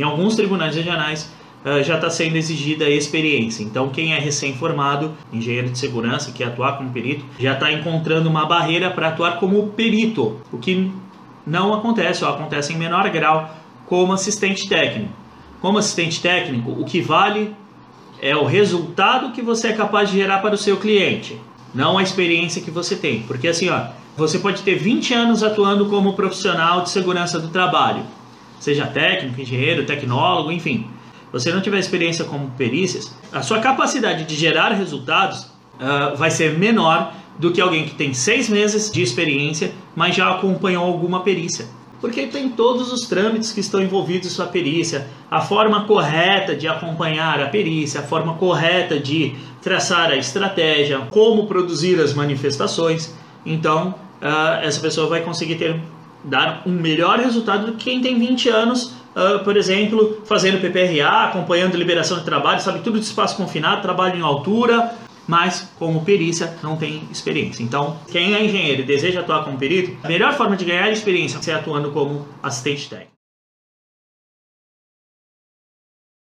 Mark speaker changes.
Speaker 1: Em alguns tribunais regionais uh, já está sendo exigida experiência. Então, quem é recém-formado, engenheiro de segurança, que atuar como perito, já está encontrando uma barreira para atuar como perito, o que não acontece, ou acontece em menor grau como assistente técnico. Como assistente técnico, o que vale é o resultado que você é capaz de gerar para o seu cliente, não a experiência que você tem. Porque assim, ó, você pode ter 20 anos atuando como profissional de segurança do trabalho, seja técnico, engenheiro, tecnólogo, enfim. Você não tiver experiência como perícias, a sua capacidade de gerar resultados uh, vai ser menor do que alguém que tem seis meses de experiência, mas já acompanhou alguma perícia porque tem todos os trâmites que estão envolvidos em sua perícia, a forma correta de acompanhar a perícia, a forma correta de traçar a estratégia, como produzir as manifestações. Então, uh, essa pessoa vai conseguir ter, dar um melhor resultado do que quem tem 20 anos, uh, por exemplo, fazendo PPRA, acompanhando liberação de trabalho, sabe tudo de espaço confinado, trabalho em altura, mas como perícia não tem experiência. Então, quem é engenheiro e deseja atuar como perito, a melhor forma de ganhar experiência é atuando como assistente técnico.